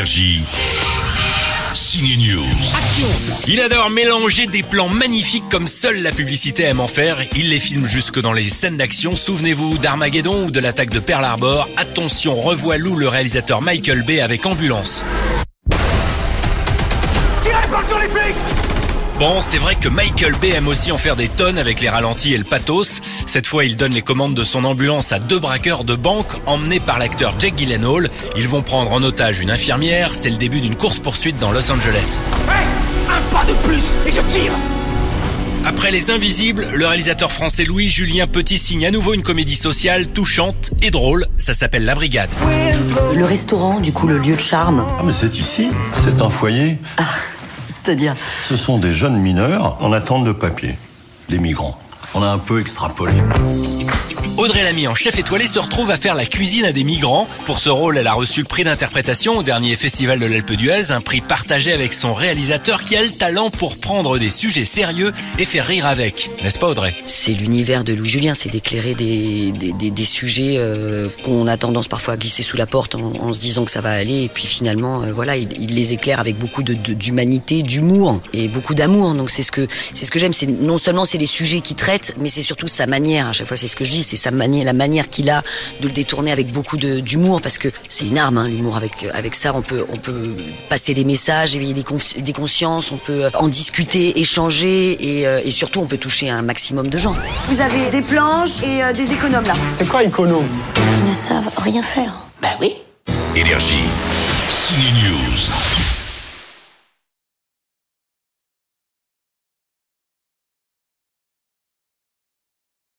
Énergie. News. Il adore mélanger des plans magnifiques comme seule la publicité aime en faire. Il les filme jusque dans les scènes d'action. Souvenez-vous d'Armageddon ou de l'attaque de Pearl Harbor. Attention, revoilou le réalisateur Michael Bay avec Ambulance. Bon, c'est vrai que Michael Bay aime aussi en faire des tonnes avec les ralentis et le pathos. Cette fois, il donne les commandes de son ambulance à deux braqueurs de banque emmenés par l'acteur Jack Gyllenhaal. Ils vont prendre en otage une infirmière. C'est le début d'une course-poursuite dans Los Angeles. Un pas de plus et je tire Après Les Invisibles, le réalisateur français Louis-Julien Petit signe à nouveau une comédie sociale touchante et drôle. Ça s'appelle La Brigade. Le restaurant, du coup, le lieu de charme. Ah mais c'est ici, c'est un foyer. Ce sont des jeunes mineurs en attente de papier, les migrants. On a un peu extrapolé. Audrey Lamy en chef étoilé se retrouve à faire la cuisine à des migrants. Pour ce rôle, elle a reçu le prix d'interprétation au dernier festival de l'Alpe d'Huez, un prix partagé avec son réalisateur qui a le talent pour prendre des sujets sérieux et faire rire avec. N'est-ce pas Audrey? C'est l'univers de Louis Julien, c'est d'éclairer des, des, des- des sujets euh, qu'on a tendance parfois à glisser sous la porte en, en se disant que ça va aller, et puis finalement, euh, voilà, il, il les éclaire avec beaucoup de- de- d'humanité, d'humour et beaucoup d'amour. Donc c'est ce que c'est ce que j'aime. C'est non seulement c'est les sujets qu'il traite, mais c'est surtout sa manière. À chaque fois, c'est ce que je dis, c'est sa manière, la manière qu'il a de le détourner avec beaucoup d'humour, parce que c'est une arme, hein, l'humour. Avec avec ça, on peut on peut passer des messages, éveiller des, des consciences, on peut en discuter, échanger, et, euh, et surtout, on peut toucher un maximum de gens. Vous avez des planches et euh, des économes là. C'est quoi économe? Ils ne savent rien faire. Bah oui. Énergie. Signe News.